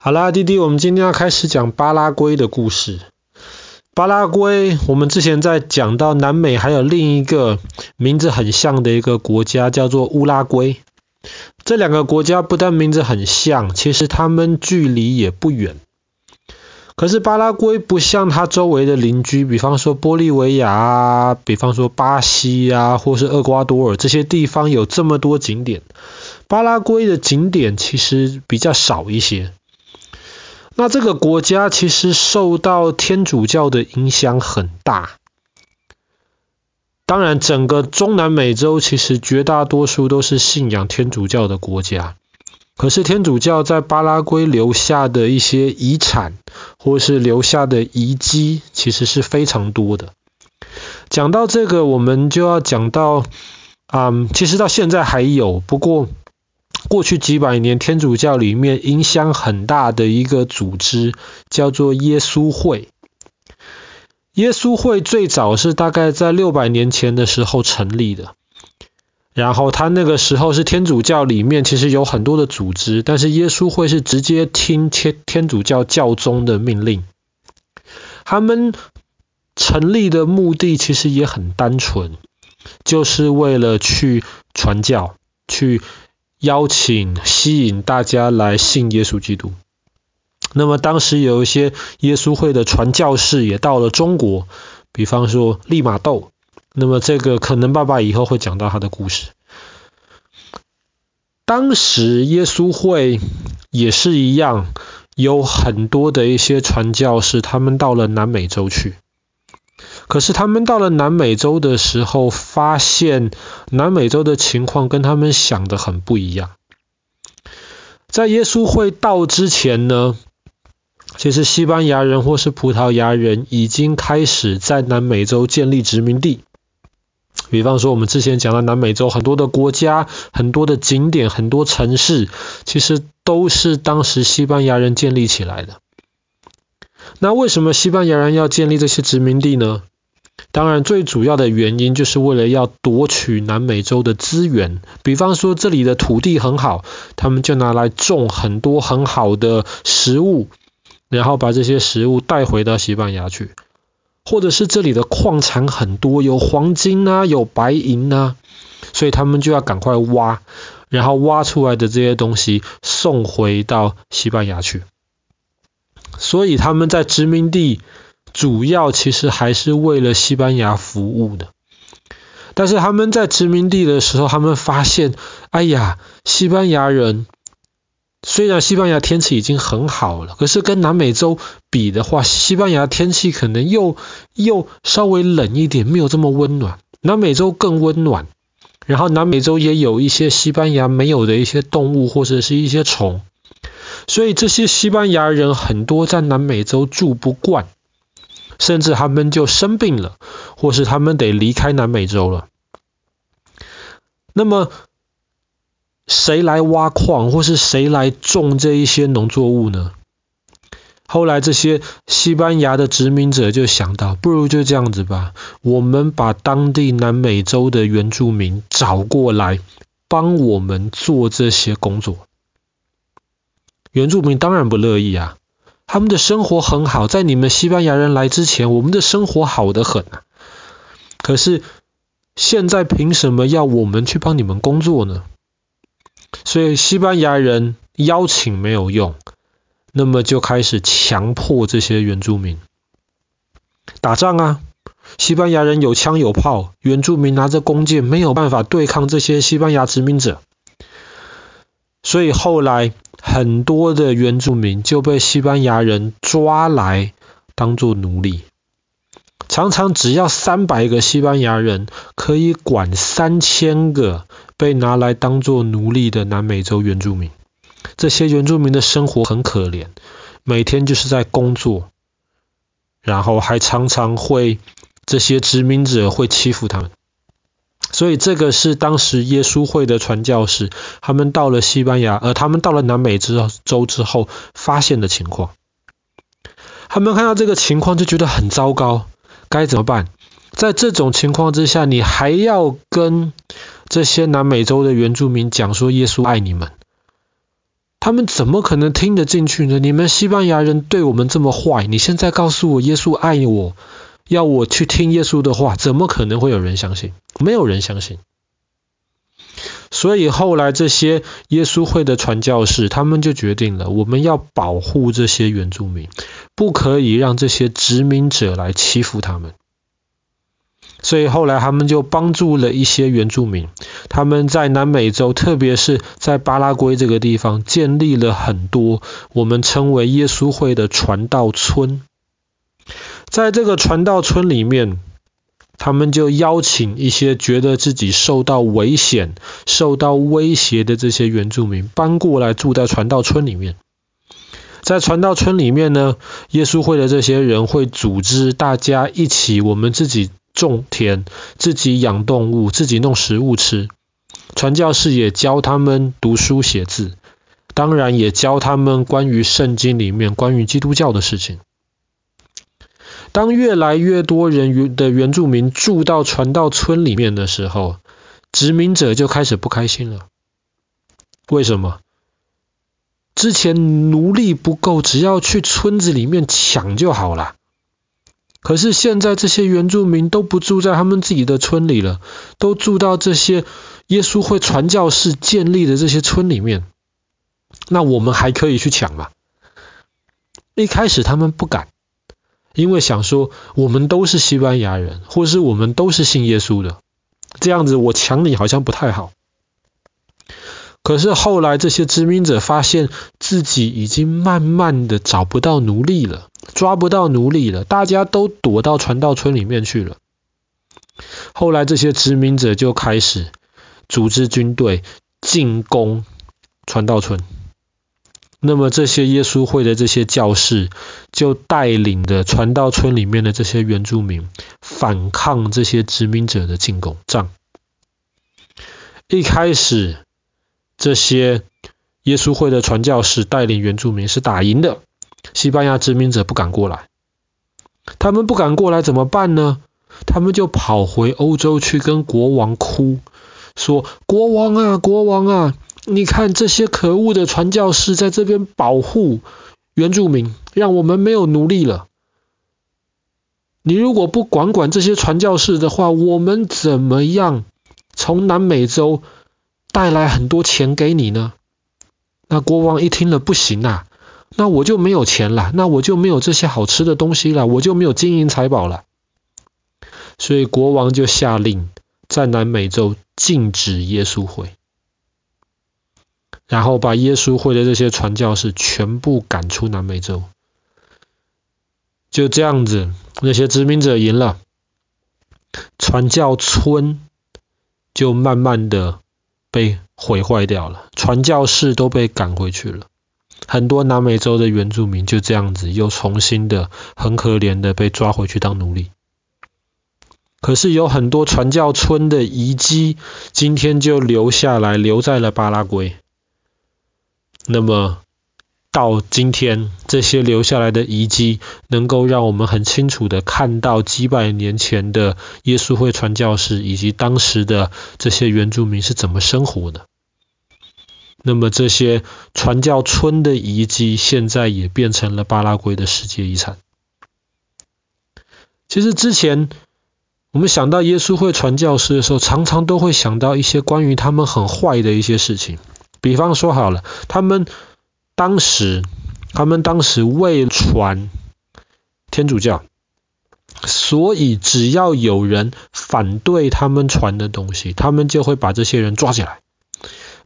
好啦，弟弟，我们今天要开始讲巴拉圭的故事。巴拉圭，我们之前在讲到南美还有另一个名字很像的一个国家，叫做乌拉圭。这两个国家不但名字很像，其实他们距离也不远。可是巴拉圭不像它周围的邻居，比方说玻利维亚啊，比方说巴西啊，或是厄瓜多尔这些地方有这么多景点。巴拉圭的景点其实比较少一些。那这个国家其实受到天主教的影响很大。当然，整个中南美洲其实绝大多数都是信仰天主教的国家。可是天主教在巴拉圭留下的一些遗产，或是留下的遗迹，其实是非常多的。讲到这个，我们就要讲到，嗯，其实到现在还有，不过。过去几百年，天主教里面影响很大的一个组织叫做耶稣会。耶稣会最早是大概在六百年前的时候成立的，然后他那个时候是天主教里面其实有很多的组织，但是耶稣会是直接听天天主教教宗的命令。他们成立的目的其实也很单纯，就是为了去传教，去。邀请、吸引大家来信耶稣基督。那么当时有一些耶稣会的传教士也到了中国，比方说利玛窦。那么这个可能爸爸以后会讲到他的故事。当时耶稣会也是一样，有很多的一些传教士，他们到了南美洲去。可是他们到了南美洲的时候，发现南美洲的情况跟他们想的很不一样。在耶稣会到之前呢，其实西班牙人或是葡萄牙人已经开始在南美洲建立殖民地。比方说，我们之前讲到南美洲很多的国家、很多的景点、很多城市，其实都是当时西班牙人建立起来的。那为什么西班牙人要建立这些殖民地呢？当然，最主要的原因就是为了要夺取南美洲的资源。比方说，这里的土地很好，他们就拿来种很多很好的食物，然后把这些食物带回到西班牙去。或者是这里的矿产很多，有黄金啊，有白银啊，所以他们就要赶快挖，然后挖出来的这些东西送回到西班牙去。所以他们在殖民地。主要其实还是为了西班牙服务的，但是他们在殖民地的时候，他们发现，哎呀，西班牙人虽然西班牙天气已经很好了，可是跟南美洲比的话，西班牙天气可能又又稍微冷一点，没有这么温暖。南美洲更温暖，然后南美洲也有一些西班牙没有的一些动物或者是一些虫，所以这些西班牙人很多在南美洲住不惯。甚至他们就生病了，或是他们得离开南美洲了。那么，谁来挖矿，或是谁来种这一些农作物呢？后来这些西班牙的殖民者就想到，不如就这样子吧，我们把当地南美洲的原住民找过来，帮我们做这些工作。原住民当然不乐意啊。他们的生活很好，在你们西班牙人来之前，我们的生活好得很啊。可是现在凭什么要我们去帮你们工作呢？所以西班牙人邀请没有用，那么就开始强迫这些原住民打仗啊。西班牙人有枪有炮，原住民拿着弓箭，没有办法对抗这些西班牙殖民者。所以后来。很多的原住民就被西班牙人抓来当做奴隶，常常只要三百个西班牙人可以管三千个被拿来当做奴隶的南美洲原住民。这些原住民的生活很可怜，每天就是在工作，然后还常常会这些殖民者会欺负他们。所以这个是当时耶稣会的传教士，他们到了西班牙，而他们到了南美洲之后发现的情况。他们看到这个情况就觉得很糟糕，该怎么办？在这种情况之下，你还要跟这些南美洲的原住民讲说耶稣爱你们，他们怎么可能听得进去呢？你们西班牙人对我们这么坏，你现在告诉我耶稣爱我，要我去听耶稣的话，怎么可能会有人相信？没有人相信。所以后来这些耶稣会的传教士，他们就决定了，我们要保护这些原住民，不可以让这些殖民者来欺负他们。所以后来他们就帮助了一些原住民，他们在南美洲，特别是在巴拉圭这个地方，建立了很多我们称为耶稣会的传道村。在这个传道村里面，他们就邀请一些觉得自己受到危险、受到威胁的这些原住民搬过来住在传道村里面。在传道村里面呢，耶稣会的这些人会组织大家一起，我们自己。种田，自己养动物，自己弄食物吃。传教士也教他们读书写字，当然也教他们关于圣经里面关于基督教的事情。当越来越多人的原住民住到传道村里面的时候，殖民者就开始不开心了。为什么？之前奴隶不够，只要去村子里面抢就好了。可是现在这些原住民都不住在他们自己的村里了，都住到这些耶稣会传教士建立的这些村里面，那我们还可以去抢吗？一开始他们不敢，因为想说我们都是西班牙人，或是我们都是信耶稣的，这样子我抢你好像不太好。可是后来这些殖民者发现自己已经慢慢的找不到奴隶了。抓不到奴隶了，大家都躲到传道村里面去了。后来这些殖民者就开始组织军队进攻传道村。那么这些耶稣会的这些教士就带领着传道村里面的这些原住民反抗这些殖民者的进攻仗。一开始这些耶稣会的传教士带领原住民是打赢的。西班牙殖民者不敢过来，他们不敢过来怎么办呢？他们就跑回欧洲去跟国王哭，说：“国王啊，国王啊，你看这些可恶的传教士在这边保护原住民，让我们没有奴隶了。你如果不管管这些传教士的话，我们怎么样从南美洲带来很多钱给你呢？”那国王一听了，不行啊。那我就没有钱了，那我就没有这些好吃的东西了，我就没有金银财宝了。所以国王就下令在南美洲禁止耶稣会，然后把耶稣会的这些传教士全部赶出南美洲。就这样子，那些殖民者赢了，传教村就慢慢的被毁坏掉了，传教士都被赶回去了。很多南美洲的原住民就这样子又重新的很可怜的被抓回去当奴隶。可是有很多传教村的遗迹今天就留下来，留在了巴拉圭。那么到今天，这些留下来的遗迹能够让我们很清楚的看到几百年前的耶稣会传教士以及当时的这些原住民是怎么生活的。那么这些传教村的遗迹现在也变成了巴拉圭的世界遗产。其实之前我们想到耶稣会传教士的时候，常常都会想到一些关于他们很坏的一些事情。比方说好了，他们当时他们当时为传天主教，所以只要有人反对他们传的东西，他们就会把这些人抓起来。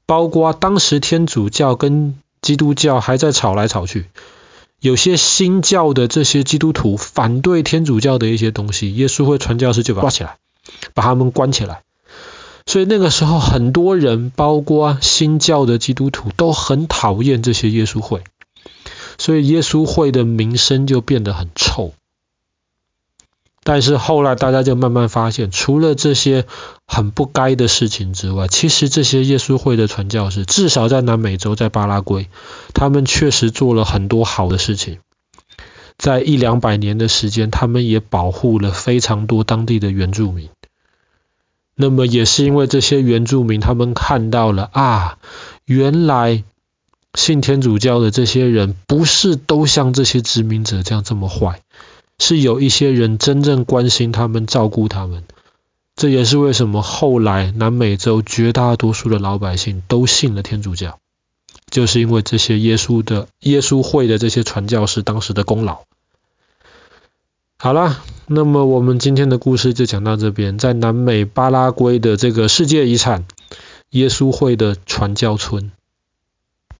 包括当时天主教跟基督教还在吵来吵去，有些新教的这些基督徒反对天主教的一些东西，耶稣会传教士就把抓起来，把他们关起来。所以那个时候很多人，包括新教的基督徒都很讨厌这些耶稣会，所以耶稣会的名声就变得很臭。但是后来大家就慢慢发现，除了这些很不该的事情之外，其实这些耶稣会的传教士，至少在南美洲，在巴拉圭，他们确实做了很多好的事情。在一两百年的时间，他们也保护了非常多当地的原住民。那么也是因为这些原住民，他们看到了啊，原来信天主教的这些人不是都像这些殖民者这样这么坏，是有一些人真正关心他们、照顾他们。这也是为什么后来南美洲绝大多数的老百姓都信了天主教，就是因为这些耶稣的耶稣会的这些传教士当时的功劳。好啦，那么我们今天的故事就讲到这边，在南美巴拉圭的这个世界遗产耶稣会的传教村。